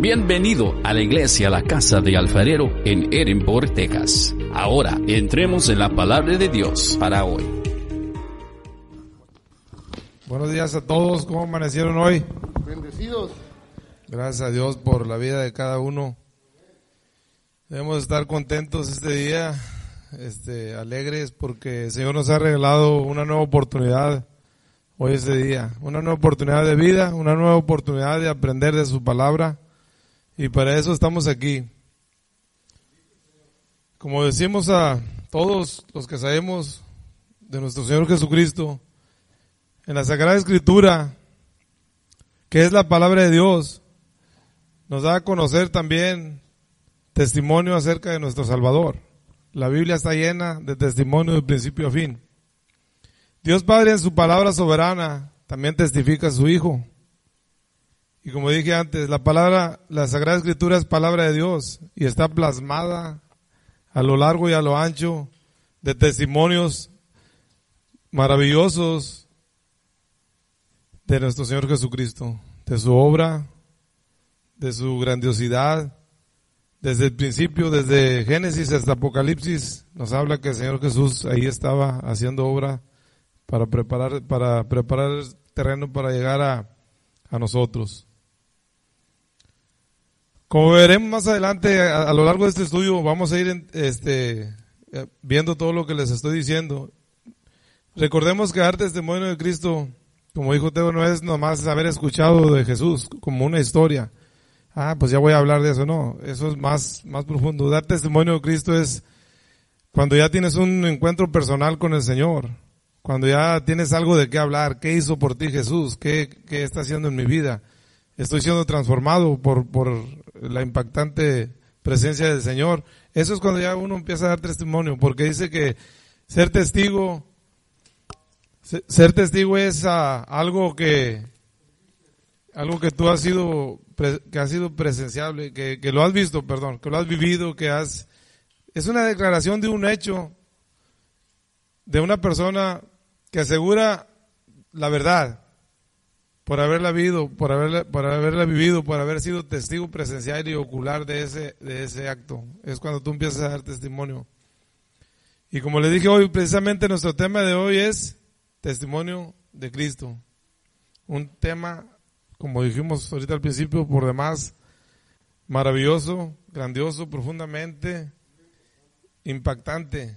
Bienvenido a la iglesia La Casa de Alfarero en Edinburgh, Texas. Ahora entremos en la palabra de Dios para hoy. Buenos días a todos, ¿cómo amanecieron hoy? Bendecidos. Gracias a Dios por la vida de cada uno. Debemos estar contentos este día, este, alegres porque el Señor nos ha regalado una nueva oportunidad hoy este día, una nueva oportunidad de vida, una nueva oportunidad de aprender de su palabra y para eso estamos aquí. Como decimos a todos los que sabemos de nuestro Señor Jesucristo, en la Sagrada Escritura, que es la palabra de Dios, nos da a conocer también testimonio acerca de nuestro Salvador. La Biblia está llena de testimonio de principio a fin. Dios Padre en su palabra soberana también testifica a su Hijo. Y como dije antes, la palabra, la Sagrada Escritura es palabra de Dios y está plasmada a lo largo y a lo ancho de testimonios maravillosos de nuestro Señor Jesucristo, de su obra, de su grandiosidad. Desde el principio, desde Génesis hasta Apocalipsis, nos habla que el Señor Jesús ahí estaba haciendo obra para preparar, para preparar terreno para llegar a, a nosotros. Como veremos más adelante, a, lo largo de este estudio, vamos a ir en, este, viendo todo lo que les estoy diciendo. Recordemos que dar testimonio de Cristo, como dijo Teo, no es nomás haber escuchado de Jesús como una historia. Ah, pues ya voy a hablar de eso. No, eso es más, más profundo. Dar testimonio de Cristo es cuando ya tienes un encuentro personal con el Señor. Cuando ya tienes algo de qué hablar. ¿Qué hizo por ti Jesús? ¿Qué, qué está haciendo en mi vida? Estoy siendo transformado por, por la impactante presencia del Señor. Eso es cuando ya uno empieza a dar testimonio, porque dice que ser testigo, ser testigo es uh, algo que, algo que tú has sido, que has sido presenciable, que, que, lo has visto, perdón, que lo has vivido, que has, es una declaración de un hecho, de una persona que asegura la verdad, por haberla vivido, por haberla, por haberla vivido, por haber sido testigo presencial y ocular de ese, de ese acto. Es cuando tú empiezas a dar testimonio. Y como le dije hoy, precisamente nuestro tema de hoy es testimonio de Cristo. Un tema, como dijimos ahorita al principio, por demás maravilloso, grandioso, profundamente impactante.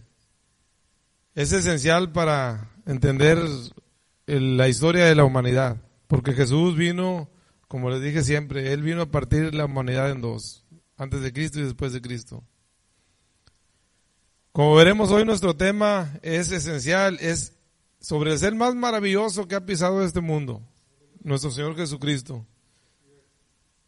Es esencial para entender la historia de la humanidad. Porque Jesús vino, como les dije siempre, Él vino a partir la humanidad en dos, antes de Cristo y después de Cristo. Como veremos hoy nuestro tema es esencial, es sobre el ser más maravilloso que ha pisado este mundo, nuestro Señor Jesucristo.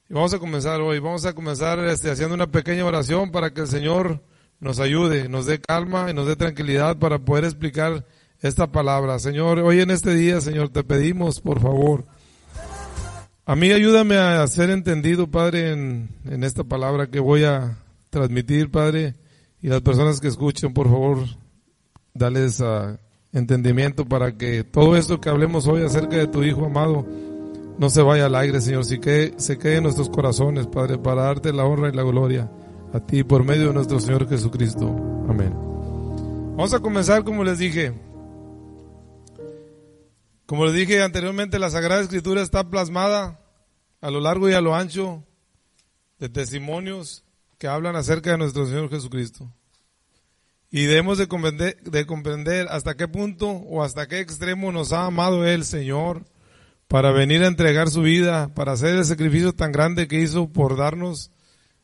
Y vamos a comenzar hoy, vamos a comenzar este, haciendo una pequeña oración para que el Señor nos ayude, nos dé calma y nos dé tranquilidad para poder explicar esta palabra. Señor, hoy en este día, Señor, te pedimos, por favor, a mí ayúdame a ser entendido, Padre, en, esta palabra que voy a transmitir, Padre, y las personas que escuchen, por favor, dales uh, entendimiento para que todo esto que hablemos hoy acerca de tu Hijo amado no se vaya al aire, Señor, si que se quede en nuestros corazones, Padre, para darte la honra y la gloria a ti por medio de nuestro Señor Jesucristo. Amén. Vamos a comenzar, como les dije, como les dije anteriormente, la Sagrada Escritura está plasmada a lo largo y a lo ancho de testimonios que hablan acerca de nuestro Señor Jesucristo. Y debemos de comprender, de comprender, hasta qué punto o hasta qué extremo nos ha amado el Señor para venir a entregar su vida, para hacer el sacrificio tan grande que hizo por darnos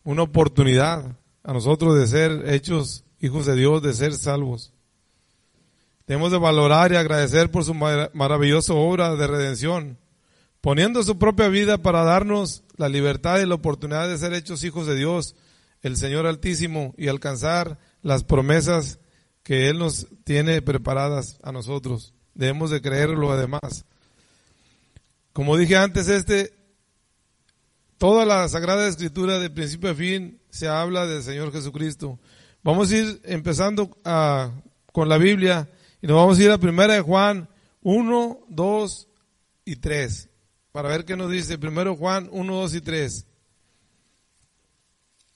una oportunidad a nosotros de ser hechos hijos de Dios, de ser salvos. Debemos de valorar y agradecer por su mar maravillosa obra de redención, poniendo su propia vida para darnos la libertad y la oportunidad de ser hechos hijos de Dios, el Señor Altísimo, y alcanzar las promesas que Él nos tiene preparadas a nosotros. Debemos de creerlo además. Como dije antes, este, toda la Sagrada Escritura de principio a fin se habla del Señor Jesucristo. Vamos a ir empezando a, con la Biblia y nos vamos a ir a primera de Juan 1, 2 y 3. Para ver qué nos dice. Primero Juan 1, 2 y 3.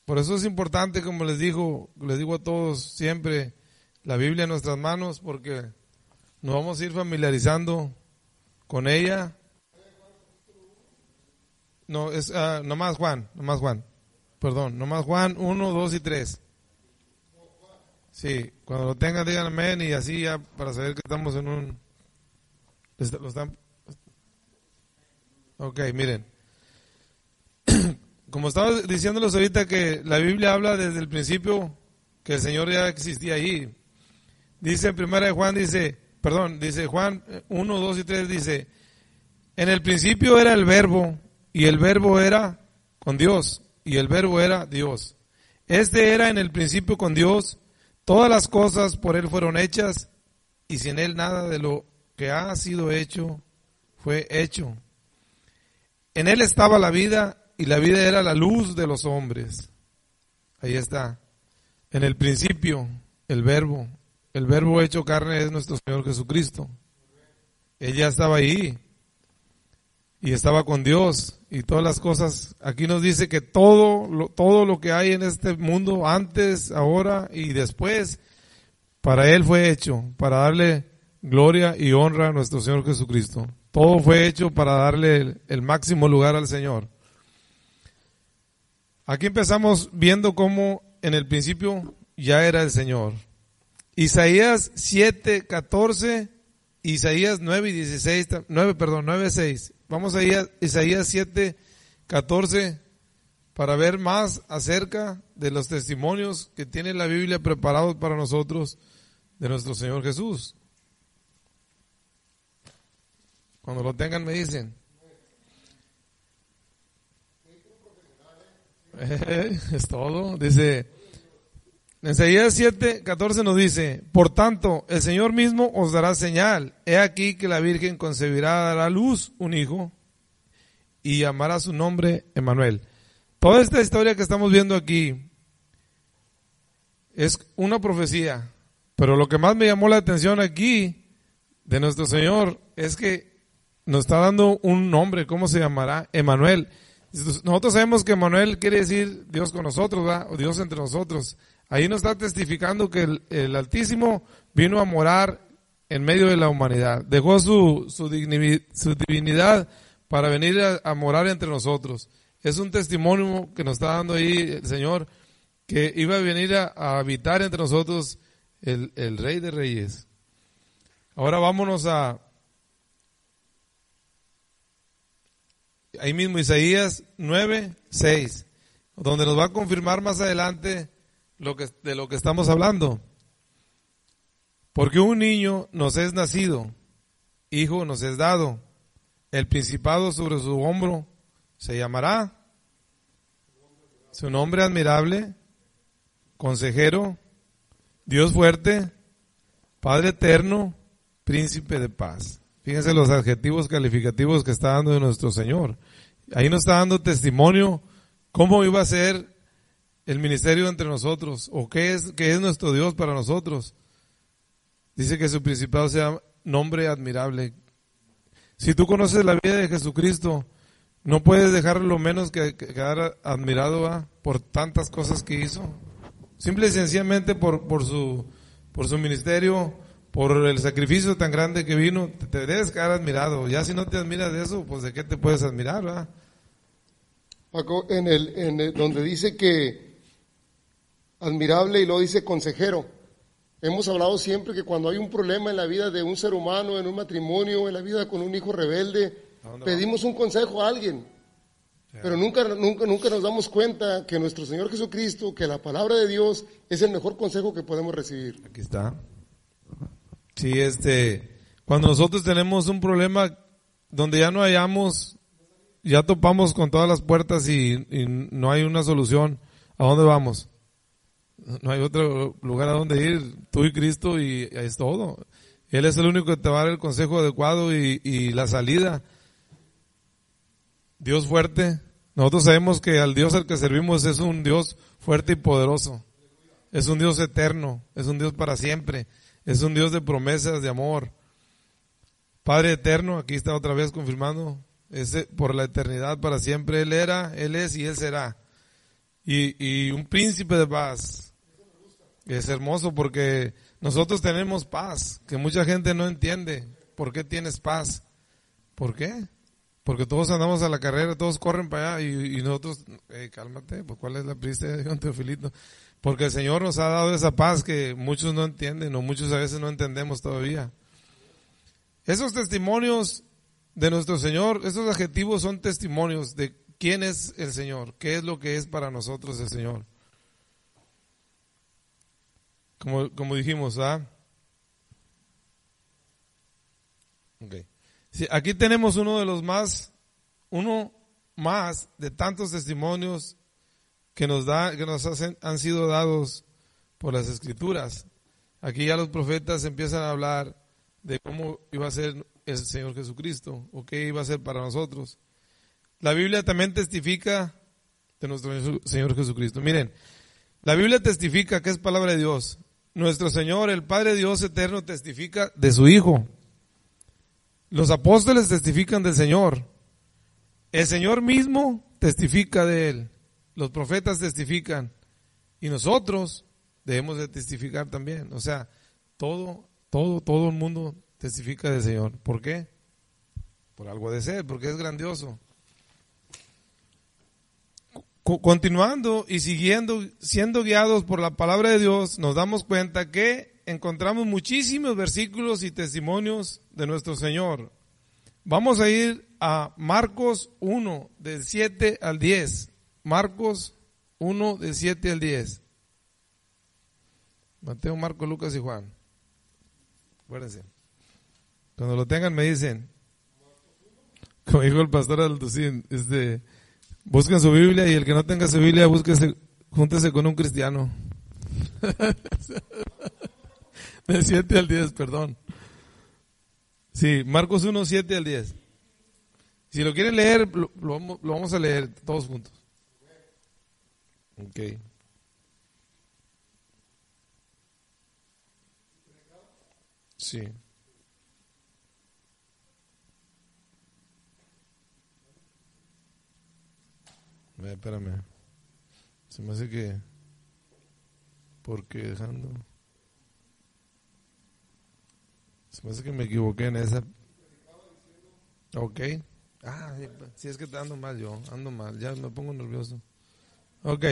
Por eso es importante, como les digo, les digo a todos siempre, la Biblia en nuestras manos, porque nos vamos a ir familiarizando con ella. No, es uh, nomás Juan, nomás Juan. Perdón, nomás Juan 1, 2 y 3. Sí, cuando lo tengan digan amén y así ya para saber que estamos en un... Lo están... Ok, miren. Como estaba diciéndoles ahorita que la Biblia habla desde el principio que el Señor ya existía ahí. Dice en primera de Juan, dice, perdón, dice Juan 1, 2 y 3, dice, en el principio era el verbo y el verbo era con Dios y el verbo era Dios. Este era en el principio con Dios, todas las cosas por Él fueron hechas y sin Él nada de lo que ha sido hecho fue hecho. En Él estaba la vida y la vida era la luz de los hombres. Ahí está. En el principio, el verbo. El verbo hecho carne es nuestro Señor Jesucristo. Ella estaba ahí y estaba con Dios y todas las cosas. Aquí nos dice que todo lo, todo lo que hay en este mundo, antes, ahora y después, para Él fue hecho, para darle gloria y honra a nuestro Señor Jesucristo. Todo fue hecho para darle el máximo lugar al Señor. Aquí empezamos viendo cómo en el principio ya era el Señor. Isaías 7, 14, Isaías 9 y 16, 9, perdón, 9, 6. Vamos a Isaías 7, 14 para ver más acerca de los testimonios que tiene la Biblia preparados para nosotros de nuestro Señor Jesús. Cuando lo tengan me dicen. es todo. Dice, en Isaías 7, 14 nos dice, por tanto, el Señor mismo os dará señal. He aquí que la Virgen concebirá la luz un hijo y llamará su nombre Emanuel. Toda esta historia que estamos viendo aquí es una profecía, pero lo que más me llamó la atención aquí de nuestro Señor es que nos está dando un nombre, ¿cómo se llamará? Emanuel. Nosotros sabemos que Manuel quiere decir Dios con nosotros, o Dios entre nosotros. Ahí nos está testificando que el, Altísimo vino a morar en medio de la humanidad. Dejó su, su, divinidad para venir a, morar entre nosotros. Es un testimonio que nos está dando ahí el Señor, que iba a venir a, a habitar entre nosotros el, el Rey de Reyes. Ahora vámonos a, ahí mismo Isaías 9, 6, donde nos va a confirmar más adelante lo que, de lo que estamos hablando. Porque un niño nos es nacido, hijo nos es dado, el principado sobre su hombro se llamará su nombre admirable, consejero, Dios fuerte, Padre eterno, príncipe de paz. Fíjense los adjetivos calificativos que está dando nuestro Señor. Ahí nos está dando testimonio cómo iba a ser el ministerio entre nosotros o qué es, qué es nuestro Dios para nosotros. Dice que su principado sea nombre admirable. Si tú conoces la vida de Jesucristo, no puedes dejarlo menos que, quedar admirado por tantas cosas que hizo. Simple y sencillamente por, por, su, por su ministerio, por el sacrificio tan grande que vino, te, debes quedar admirado. Ya si no te admiras de eso, pues de qué te puedes admirar. Paco, en el, en donde dice que admirable y lo dice consejero. Hemos hablado siempre que cuando hay un problema en la vida de un ser humano, en un matrimonio, en la vida con un hijo rebelde, pedimos un consejo a alguien. Pero nunca, nunca, nunca nos damos cuenta que nuestro Señor Jesucristo, que la palabra de Dios es el mejor consejo que podemos recibir. Aquí está. Sí, este, cuando nosotros tenemos un problema donde ya no hayamos, ya topamos con todas las puertas y, no hay una solución, ¿a dónde vamos? No hay otro lugar a donde ir, tú y Cristo y es todo. Él es el único que te va a dar el consejo adecuado y, y la salida. Dios fuerte. Nosotros sabemos que al Dios al que servimos es un Dios fuerte y poderoso. Es un Dios eterno, es un Dios para siempre. Es un Dios de promesas, de amor. Padre eterno, aquí está otra vez confirmando, es por la eternidad para siempre. Él era, Él es y Él será. y, y un príncipe de paz. Es hermoso porque nosotros tenemos paz, que mucha gente no entiende. ¿Por qué tienes paz? ¿Por qué? Porque todos andamos a la carrera, todos corren para allá y, nosotros, cálmate, pues ¿cuál es la prisa de Teofilito? Porque el Señor nos ha dado esa paz que muchos no entienden o muchos a veces no entendemos todavía. Esos testimonios de nuestro Señor, esos adjetivos son testimonios de quién es el Señor, qué es lo que es para nosotros el Señor. Como, como dijimos, ¿ah? Okay. aquí tenemos uno de los más, uno más de tantos testimonios que nos da, que nos hacen, han sido dados por las escrituras. Aquí ya los profetas empiezan a hablar de cómo iba a ser el Señor Jesucristo o qué iba a ser para nosotros. La Biblia también testifica de nuestro Señor Jesucristo. Miren, la Biblia testifica que es palabra de Dios. Nuestro Señor, el Padre Dios eterno, testifica de su Hijo. Los apóstoles testifican del Señor. El Señor mismo testifica de Él. Los profetas testifican. Y nosotros debemos de testificar también. O sea, todo, todo, todo el mundo testifica del Señor. ¿Por qué? Por algo de ser, porque es grandioso. Continuando y siguiendo, siendo guiados por la palabra de Dios, nos damos cuenta que encontramos muchísimos versículos y testimonios de nuestro Señor. Vamos a ir a Marcos 1, del 7 al 10. Marcos 1, del 7 al 10. Mateo, Marcos, Lucas y Juan. Acuérdense. Cuando lo tengan me dicen, como dijo el pastor Alducín, este, busquen su Biblia y el que no tenga su Biblia, búsquese, júntese con un cristiano. De 7 al 10, perdón. Sí, Marcos 1, 7 al 10. Si lo quieren leer, lo, vamos a leer todos juntos. Ok. Sí. Espérame. Se me hace que. Porque dejando. Se me hace que me equivoqué en esa. Ok. Ah, si es que ando mal yo, ando mal, ya me pongo nervioso. Ok.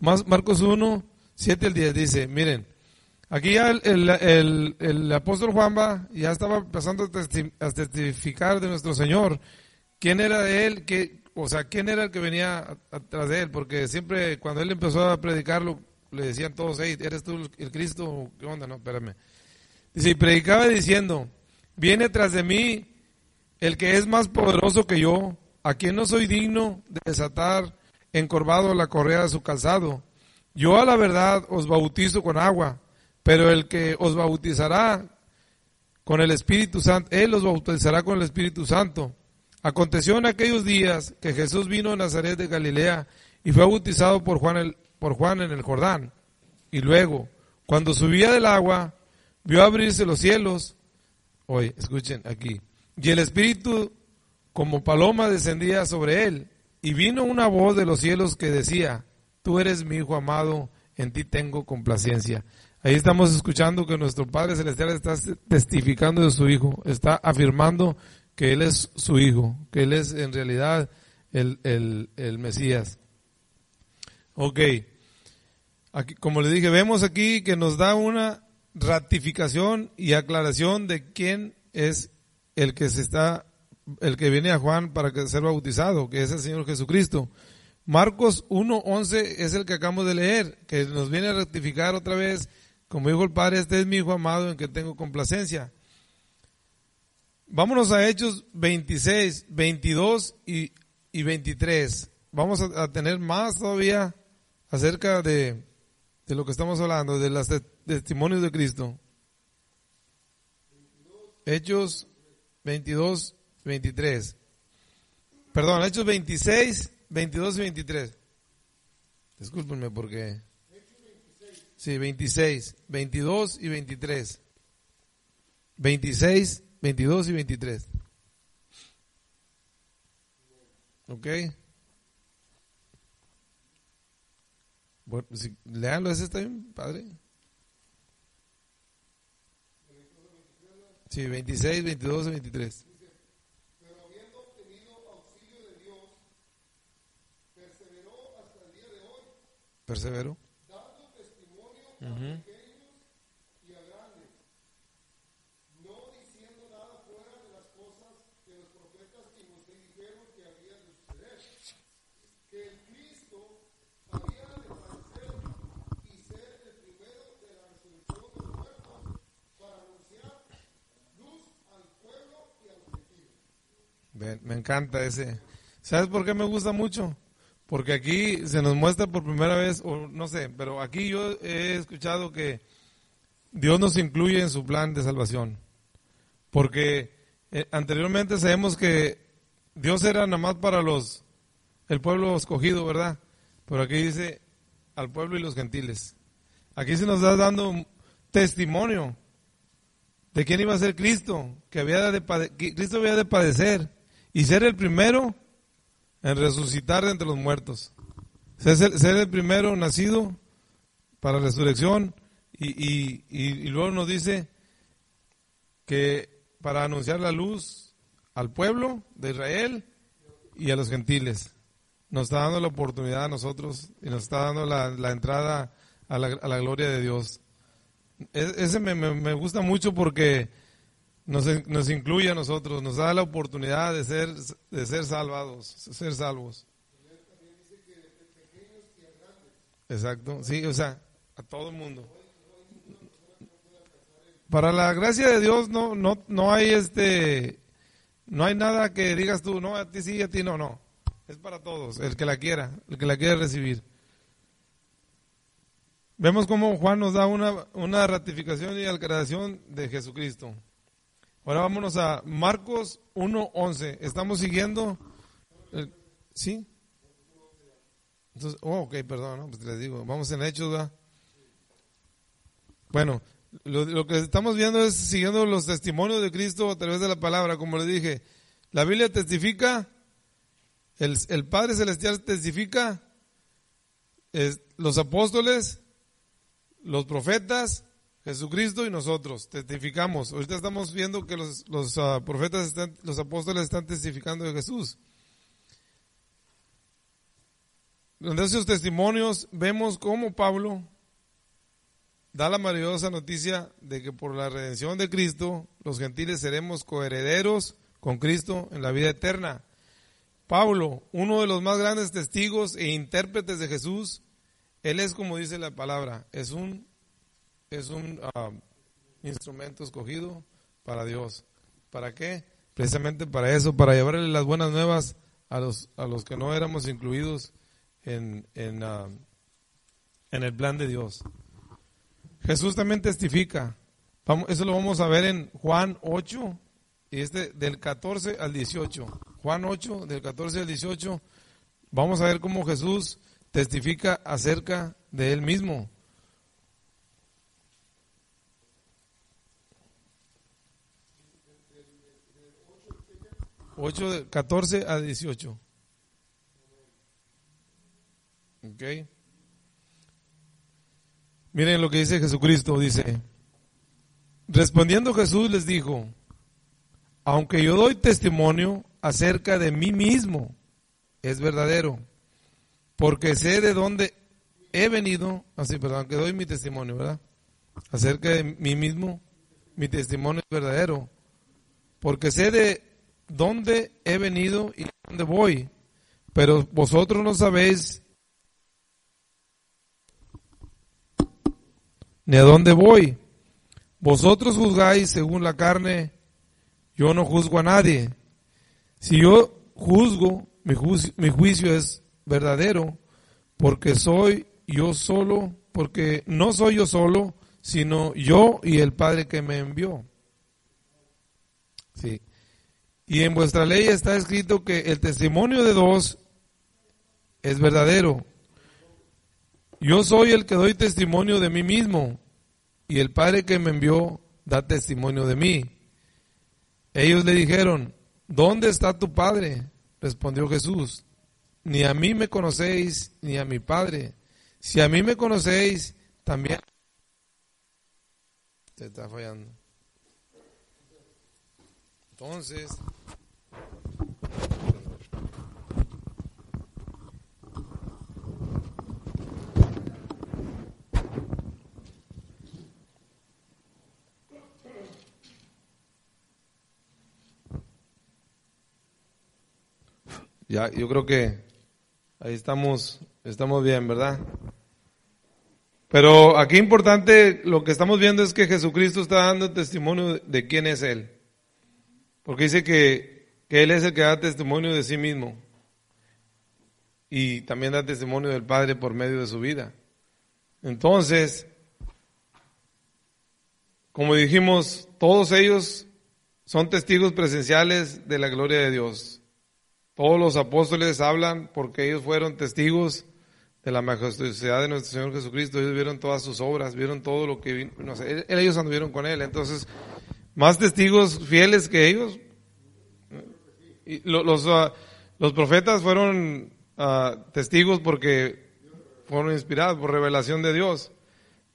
Marcos 1, 7 al 10 dice, miren, aquí ya el, el, el, apóstol Juan va, ya estaba empezando a testificar de nuestro Señor. ¿Quién era él? ¿Qué, o sea, ¿quién era el que venía atrás de él? Porque siempre cuando él empezó a predicarlo, le decían todos, hey, ¿eres tú el Cristo? ¿Qué onda? No, espérame. Dice, y predicaba diciendo, viene tras de mí el que es más poderoso que yo, a quien no soy digno de desatar encorvado la correa de su calzado. Yo a la verdad os bautizo con agua, pero el que os bautizará con el Espíritu Santo, él os bautizará con el Espíritu Santo. Aconteció en aquellos días que Jesús vino a Nazaret de Galilea y fue bautizado por Juan, el, por Juan en el Jordán. Y luego, cuando subía del agua, vio abrirse los cielos. Oye, escuchen aquí. Y el Espíritu como paloma descendía sobre él. Y vino una voz de los cielos que decía, tú eres mi Hijo amado, en ti tengo complacencia. Ahí estamos escuchando que nuestro Padre Celestial está testificando de su Hijo, está afirmando que Él es su Hijo, que Él es en realidad el, el, el Mesías. Ok. Aquí, como le dije, vemos aquí que nos da una ratificación y aclaración de quién es el que se está, el que viene a Juan para que ser bautizado, que es el Señor Jesucristo. Marcos 1.11 es el que acabamos de leer, que nos viene a ratificar otra vez, como dijo el Padre, este es mi Hijo amado en que tengo complacencia. Vámonos a Hechos 26, 22 y, y 23. Vamos a tener más todavía acerca de, de lo que estamos hablando, de los testimonios de Cristo. Hechos 22, 23. Perdón, Hechos 26, 22 y 23. Discúlpenme porque... Sí, 26, 22 y 23. 26, 22 y 23. ¿Ok? Bueno, si, léanlo, ese está bien padre. Sí, 26, 22 y 23. Pero habiendo obtenido auxilio de Dios, perseveró dando testimonio y a grandes, no diciendo nada fuera de las cosas que los profetas y Moisés dijeron que habían de suceder, que el Cristo había de padecer y ser el primero de la resurrección de los muertos para anunciar luz al pueblo y a los gentiles. Me encanta ese. ¿Sabes por qué me gusta mucho? Porque aquí se nos muestra por primera vez, o no sé, pero aquí yo he escuchado que Dios nos incluye en su plan de salvación. Porque eh, anteriormente sabemos que Dios era nada más para los, el pueblo escogido, ¿verdad? Pero aquí dice al pueblo y los gentiles. Aquí se nos está dando un testimonio de quién iba a ser Cristo, que había de Cristo había de padecer y ser el primero en resucitar de entre los muertos. Ser, el primero nacido para resurrección y, y- y- y luego nos dice que para anunciar la luz al pueblo de Israel y a los gentiles. Nos está dando la oportunidad a nosotros y nos está dando la, la entrada a la, a la gloria de Dios. E- Ese me, me- me gusta mucho porque nos, nos incluye a nosotros, nos da la oportunidad de ser, de ser salvados, ser salvos. Exacto, sí, o sea, a todo el mundo. Para la gracia de Dios no, no, no hay este, no hay nada que digas tú, no, a ti sí, a ti no, no. Es para todos, el que la quiera, el que la quiera recibir. Vemos cómo Juan nos da una, una ratificación y aclaración de Jesucristo. Ahora vámonos a Marcos 1.11. Estamos siguiendo. el- ¿Sí? Entonces, oh, ok, perdón, pues les digo, vamos en Hechos. Bueno, lo, lo que estamos viendo es siguiendo los testimonios de Cristo a través de la palabra, como les dije. La Biblia testifica, el, el Padre Celestial testifica, es- los apóstoles, los profetas, Jesucristo y nosotros testificamos. Ahorita estamos viendo que los, ah, profetas, están, los apóstoles están testificando de Jesús. En esos testimonios vemos cómo Pablo da la maravillosa noticia de que por la redención de Cristo los gentiles seremos coherederos con Cristo en la vida eterna. Pablo, uno de los más grandes testigos e intérpretes de Jesús, él es como dice la palabra, es un es un ah, instrumento escogido para Dios. ¿Para qué? Precisamente para eso, para llevarle las buenas nuevas a los, a los que no éramos incluidos en, en, ah, en el plan de Dios. Jesús también testifica. Vamos, eso lo vamos a ver en Juan 8, y este del 14 al 18. Juan 8, del 14 al 18. Vamos a ver cómo Jesús testifica acerca de él mismo. 8 de 14 a 18. Ok. Miren lo que dice Jesucristo, dice, respondiendo Jesús les dijo, aunque yo doy testimonio acerca de mí mismo, es verdadero, porque sé de dónde he venido, así, perdón, que doy mi testimonio, ¿verdad? Acerca de mí mismo, mi testimonio es verdadero, porque sé de dónde he venido y dónde voy, pero vosotros no sabéis ni a dónde voy. Vosotros juzgáis según la carne, yo no juzgo a nadie. Si yo juzgo, mi juicio, mi juicio es verdadero, porque soy yo solo, porque no soy yo solo, sino yo y el Padre que me envió. Sí. Y en vuestra ley está escrito que el testimonio de dos es verdadero. Yo soy el que doy testimonio de mí mismo, y el Padre que me envió da testimonio de mí. Ellos le dijeron, ¿dónde está tu Padre? Respondió Jesús, ni a mí me conocéis, ni a mi Padre. Si a mí me conocéis, también... Se está fallando. Entonces... Ya, yo creo que ahí estamos, estamos bien, ¿verdad? Pero aquí importante, lo que estamos viendo es que Jesucristo está dando testimonio de quién es Él. Porque dice que, que Él es el que da testimonio de sí mismo. Y también da testimonio del Padre por medio de su vida. Entonces, como dijimos, todos ellos son testigos presenciales de la gloria de Dios. Todos los apóstoles hablan porque ellos fueron testigos de la majestuosidad de nuestro Señor Jesucristo. Ellos vieron todas sus obras, vieron todo lo que vino, no sé, ellos anduvieron con Él. Entonces, más testigos fieles que ellos. Ah, los profetas fueron ah, testigos porque fueron inspirados por revelación de Dios.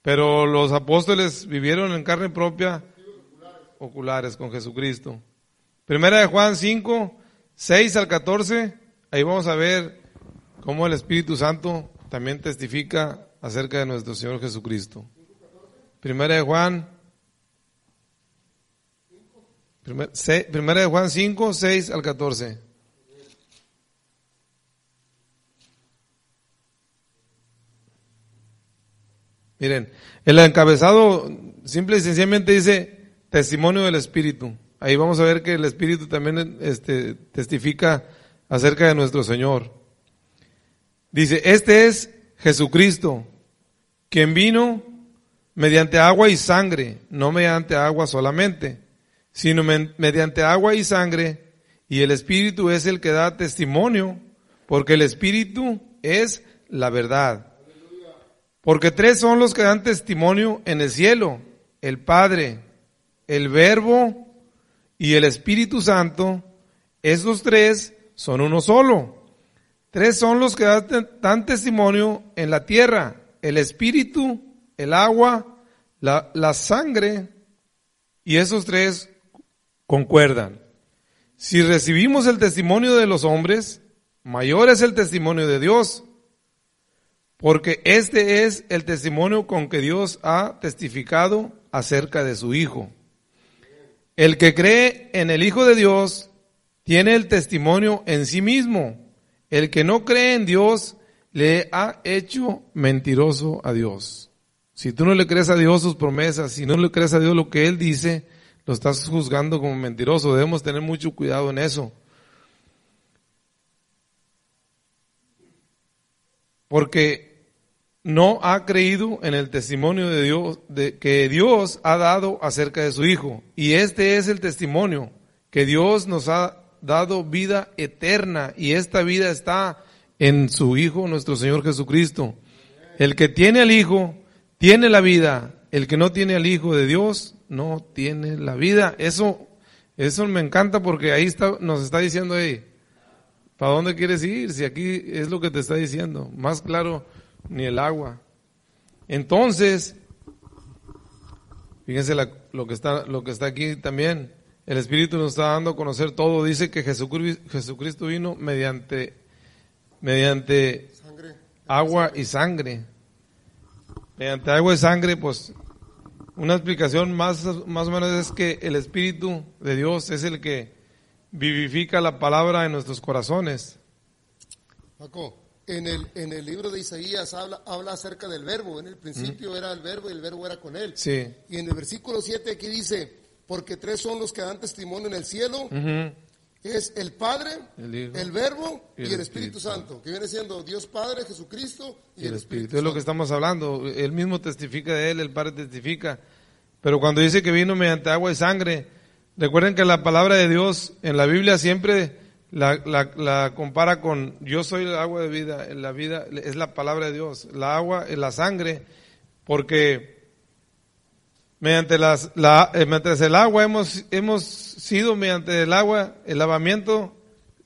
Pero los apóstoles vivieron en carne propia, oculares con Jesucristo. Primera de Juan 5, 6 al 14, ahí vamos a ver cómo el Espíritu Santo también testifica acerca de nuestro Señor Jesucristo. Primera de Juan, primera de Juan 5, 6 al 14. Miren, el encabezado simple y sencillamente dice testimonio del Espíritu. Ahí vamos a ver que el Espíritu también este, testifica acerca de nuestro Señor. Dice, este es Jesucristo, quien vino mediante agua y sangre, no mediante agua solamente, sino mediante agua y sangre, y el Espíritu es el que da testimonio, porque el Espíritu es la verdad. Porque tres son los que dan testimonio en el cielo, el Padre, el Verbo y el Espíritu Santo, esos tres son uno solo. Tres son los que dan testimonio en la tierra, el Espíritu, el agua, la, la sangre, y esos tres concuerdan. Si recibimos el testimonio de los hombres, mayor es el testimonio de Dios, porque este es el testimonio con que Dios ha testificado acerca de su Hijo. El que cree en el Hijo de Dios tiene el testimonio en sí mismo. El que no cree en Dios le ha hecho mentiroso a Dios. Si tú no le crees a Dios sus promesas, si no le crees a Dios lo que Él dice, lo estás juzgando como mentiroso. Debemos tener mucho cuidado en eso. Porque no ha creído en el testimonio de Dios, que Dios ha dado acerca de su Hijo. Y este es el testimonio, que Dios nos ha dado vida eterna y esta vida está en su Hijo, nuestro Señor Jesucristo. El que tiene al Hijo, tiene la vida. El que no tiene al Hijo de Dios, no tiene la vida. Eso, eso me encanta porque ahí está, nos está diciendo, ahí, ¿para dónde quieres ir? Si aquí es lo que te está diciendo. Más claro, ni el agua. Entonces, fíjense lo, que está, lo que está aquí también. El Espíritu nos está dando a conocer todo. Dice que Jesucristo vino mediante, mediante agua y sangre. Mediante agua y sangre, pues una explicación más, más o menos es que el Espíritu de Dios es el que vivifica la palabra en nuestros corazones. Paco, en el, en el libro de Isaías habla, habla acerca del verbo. En el principio era el verbo y el verbo era con él. Sí. Y en el versículo 7 aquí dice, porque tres son los que dan testimonio en el cielo. Es el Padre, el, Verbo y, el, Espíritu, Santo, que viene siendo Dios Padre, Jesucristo y, el, Espíritu. Es lo que estamos hablando. Él mismo testifica de Él, el Padre testifica. Pero cuando dice que vino mediante agua y sangre, recuerden que la palabra de Dios en la Biblia siempre la, la, compara con yo soy el agua de vida, la vida es la palabra de Dios, la agua es la sangre, porque mediante, las, la, eh, mediante el agua hemos, hemos sido mediante el agua, el lavamiento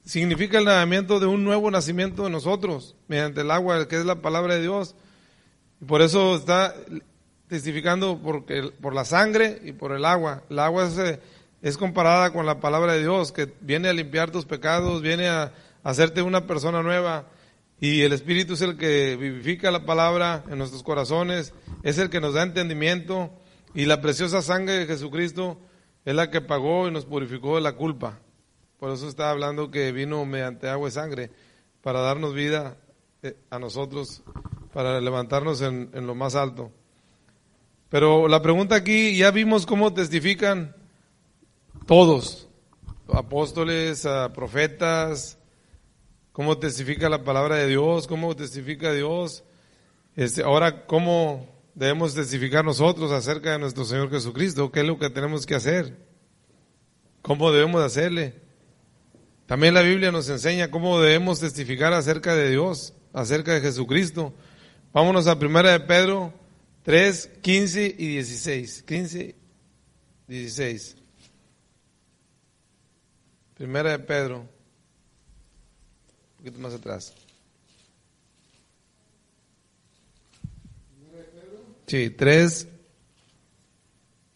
significa el lavamiento de un nuevo nacimiento de nosotros, mediante el agua que es la palabra de Dios. Y por eso está testificando porque, por la sangre y por el agua. El agua es, es comparada con la palabra de Dios, que viene a limpiar tus pecados, viene a, hacerte una persona nueva. Y el Espíritu es el que vivifica la palabra en nuestros corazones, es el que nos da entendimiento. Y la preciosa sangre de Jesucristo es la que pagó y nos purificó de la culpa. Por eso está hablando que vino mediante agua y sangre para darnos vida eh, a nosotros, para levantarnos en, en lo más alto. Pero la pregunta aquí, ya vimos cómo testifican todos, apóstoles, profetas, cómo testifica la palabra de Dios, cómo testifica Dios. Este, ahora, cómo debemos testificar nosotros acerca de nuestro Señor Jesucristo, qué es lo que tenemos que hacer, cómo debemos hacerle. También la Biblia nos enseña cómo debemos testificar acerca de Dios, acerca de Jesucristo. Vámonos a Primera de Pedro 3, 15 y 16. 15, 16. Primera de Pedro. Un poquito más atrás. Sí, 3,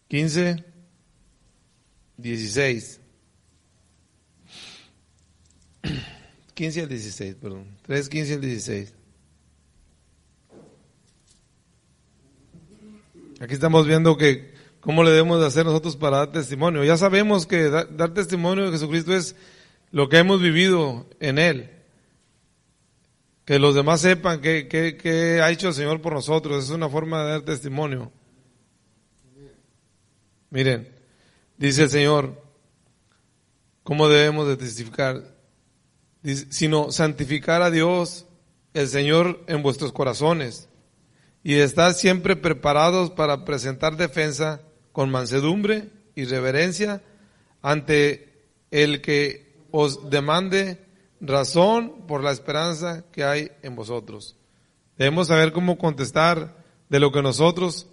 15, 16. 15 al 16, perdón. 3, 15 al 16. Aquí estamos viendo que cómo le debemos de hacer nosotros para dar testimonio. Ya sabemos que dar testimonio de Jesucristo es lo que hemos vivido en Él. Que los demás sepan qué ha hecho el Señor por nosotros. Es una forma de dar testimonio. Miren, dice el Señor, ¿cómo debemos de testificar? sino santificar a Dios, el Señor, en vuestros corazones y estar siempre preparados para presentar defensa con mansedumbre y reverencia ante el que os demande razón por la esperanza que hay en vosotros. Debemos saber cómo contestar de lo que nosotros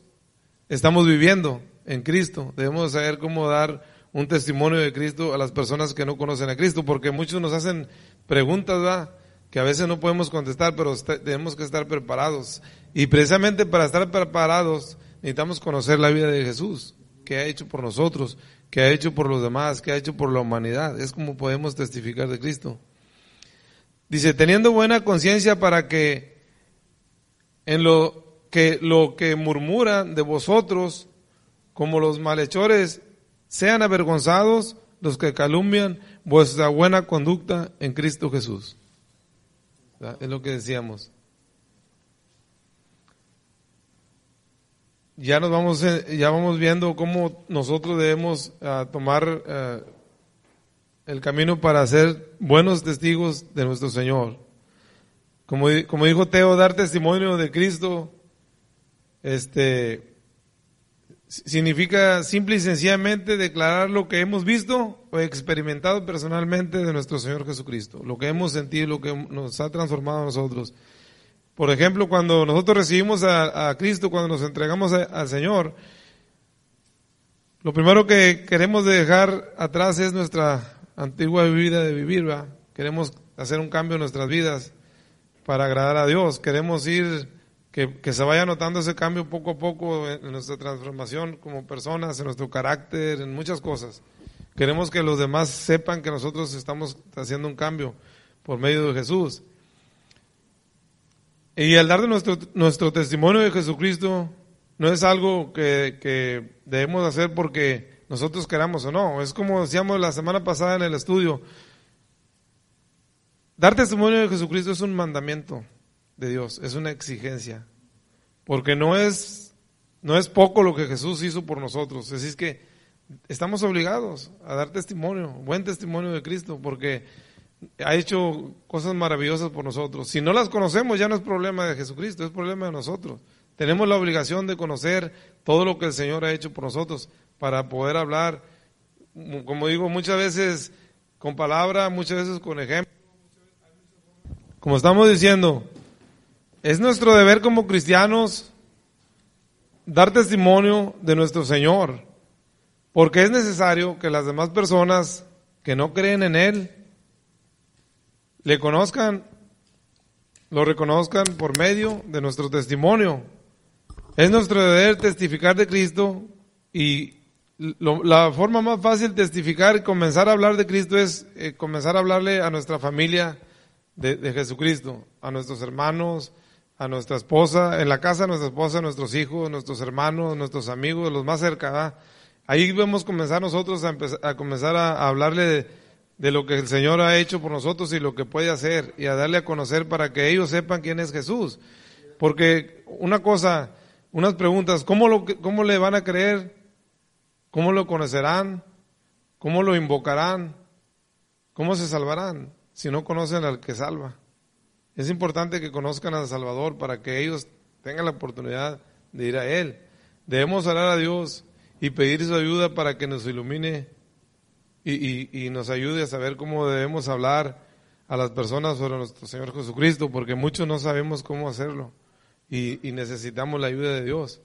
estamos viviendo en Cristo. Debemos saber cómo dar un testimonio de Cristo a las personas que no conocen a Cristo, porque muchos nos hacen preguntas, ¿verdad? que a veces no podemos contestar, pero tenemos que estar preparados. Y precisamente para estar preparados necesitamos conocer la vida de Jesús, que ha hecho por nosotros, que ha hecho por los demás, que ha hecho por la humanidad. Es como podemos testificar de Cristo. Dice, teniendo buena conciencia para que en lo que lo que murmuran de vosotros, como los malhechores, sean avergonzados los que calumnian vuestra buena conducta en Cristo Jesús. Es lo que decíamos. Ya nos vamos, eh, ya vamos viendo cómo nosotros debemos ah, tomar ah, el camino para ser buenos testigos de nuestro Señor. Como, como dijo Teo, dar testimonio de Cristo, este, significa simple y sencillamente declarar lo que hemos visto o experimentado personalmente de nuestro Señor Jesucristo, lo que hemos sentido, lo que nos ha transformado a nosotros. Por ejemplo, cuando nosotros recibimos a, Cristo, cuando nos entregamos al Señor, lo primero que queremos dejar atrás es nuestra antigua vida de vivir, Queremos hacer un cambio en nuestras vidas para agradar a Dios. Queremos ir que, se vaya notando ese cambio poco a poco en, nuestra transformación como personas, en nuestro carácter, en muchas cosas. Queremos que los demás sepan que nosotros estamos haciendo un cambio por medio de Jesús. Y al dar de nuestro, nuestro testimonio de Jesucristo, no es algo que, debemos hacer porque nosotros queramos o no. Es como decíamos la semana pasada en el estudio. Dar testimonio de Jesucristo es un mandamiento de Dios, es una exigencia. Porque no es, no es poco lo que Jesús hizo por nosotros. Así es que estamos obligados a dar testimonio, buen testimonio de Cristo, porque ha hecho cosas maravillosas por nosotros. Si no las conocemos, ya no es problema de Jesucristo, es problema de nosotros. Tenemos la obligación de conocer todo lo que el Señor ha hecho por nosotros para poder hablar, como digo, muchas veces con palabra, muchas veces con ejemplo. Como estamos diciendo, es nuestro deber como cristianos dar testimonio de nuestro Señor, porque es necesario que las demás personas que no creen en Él le conozcan, lo reconozcan por medio de nuestro testimonio. Es nuestro deber testificar de Cristo y la forma más fácil de testificar y comenzar a hablar de Cristo es eh, comenzar a hablarle a nuestra familia de, Jesucristo, a nuestros hermanos, a nuestra esposa, en la casa de nuestra esposa, a nuestros hijos, nuestros hermanos, nuestros amigos, los más cerca. Ahí debemos comenzar nosotros a, empezar, a comenzar a, a hablarle de, de lo que el Señor ha hecho por nosotros y lo que puede hacer y a darle a conocer para que ellos sepan quién es Jesús. Porque una cosa, unas preguntas, ¿cómo, lo, cómo le van a creer? ¿Cómo lo conocerán? ¿Cómo lo invocarán? ¿Cómo se salvarán si no conocen al que salva? Es importante que conozcan al Salvador para que ellos tengan la oportunidad de ir a Él. Debemos orar a Dios y pedir su ayuda para que nos ilumine y, y- y nos ayude a saber cómo debemos hablar a las personas sobre nuestro Señor Jesucristo, porque muchos no sabemos cómo hacerlo y, y necesitamos la ayuda de Dios.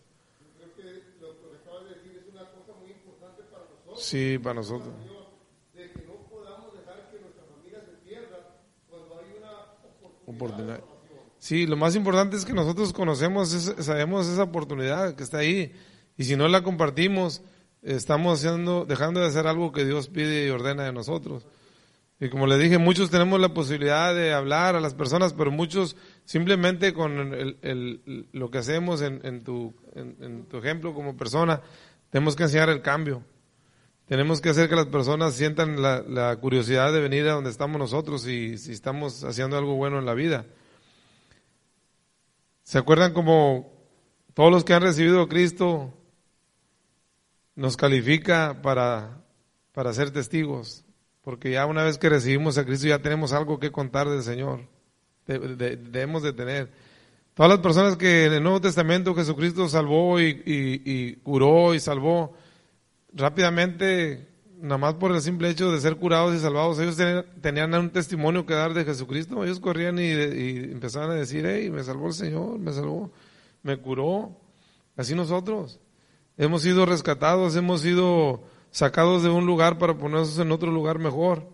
Sí, para nosotros. Oportunidad. Sí, lo más importante es que nosotros conocemos, sabemos esa oportunidad que está ahí. Y si no la compartimos, estamos haciendo, dejando de hacer algo que Dios pide y ordena de nosotros. Y como le dije, muchos tenemos la posibilidad de hablar a las personas, pero muchos simplemente con el- el- lo que hacemos en, en tu, en- tu ejemplo como persona, tenemos que enseñar el cambio. Tenemos que hacer que las personas sientan la, la curiosidad de venir a donde estamos nosotros y si estamos haciendo algo bueno en la vida. ¿Se acuerdan como todos los que han recibido a Cristo nos califica para, para ser testigos? Porque ya una vez que recibimos a Cristo ya tenemos algo que contar del Señor. De- de- debemos de tener. Todas las personas que en el Nuevo Testamento Jesucristo salvó y, y- curó y salvó, rápidamente, nada más por el simple hecho de ser curados y salvados, ellos tenían, tenían un testimonio que dar de Jesucristo. Ellos corrían y, y empezaban a decir, hey, me salvó el Señor, me salvó, me curó. Así nosotros. Hemos sido rescatados, hemos sido sacados de un lugar para ponernos en otro lugar mejor.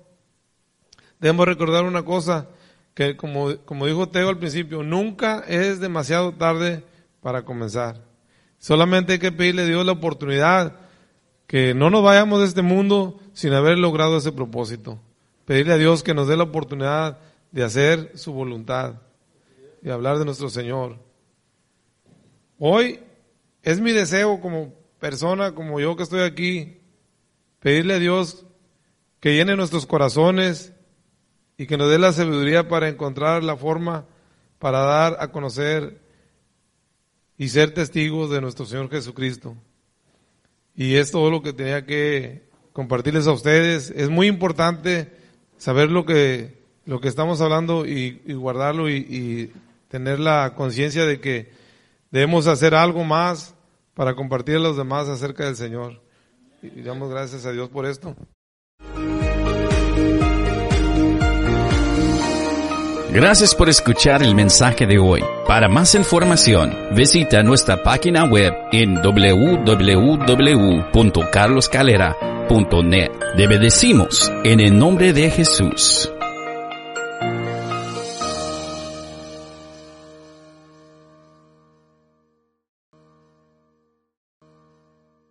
Debemos recordar una cosa, que como, como dijo Teo al principio, nunca es demasiado tarde para comenzar. Solamente hay que pedirle a Dios la oportunidad que no nos vayamos de este mundo sin haber logrado ese propósito. Pedirle a Dios que nos dé la oportunidad de hacer su voluntad y hablar de nuestro Señor. Hoy es mi deseo como persona, como yo que estoy aquí, pedirle a Dios que llene nuestros corazones y que nos dé la sabiduría para encontrar la forma para dar a conocer y ser testigos de nuestro Señor Jesucristo. Y es todo lo que tenía que compartirles a ustedes. Es muy importante saber lo que, lo que estamos hablando y, guardarlo y tener la conciencia de que debemos hacer algo más para compartir a los demás acerca del Señor. Y damos gracias a Dios por esto. Gracias por escuchar el mensaje de hoy. Para más información, visita nuestra página web en www.carloscalera.net. Te bendecimos en el nombre de Jesús.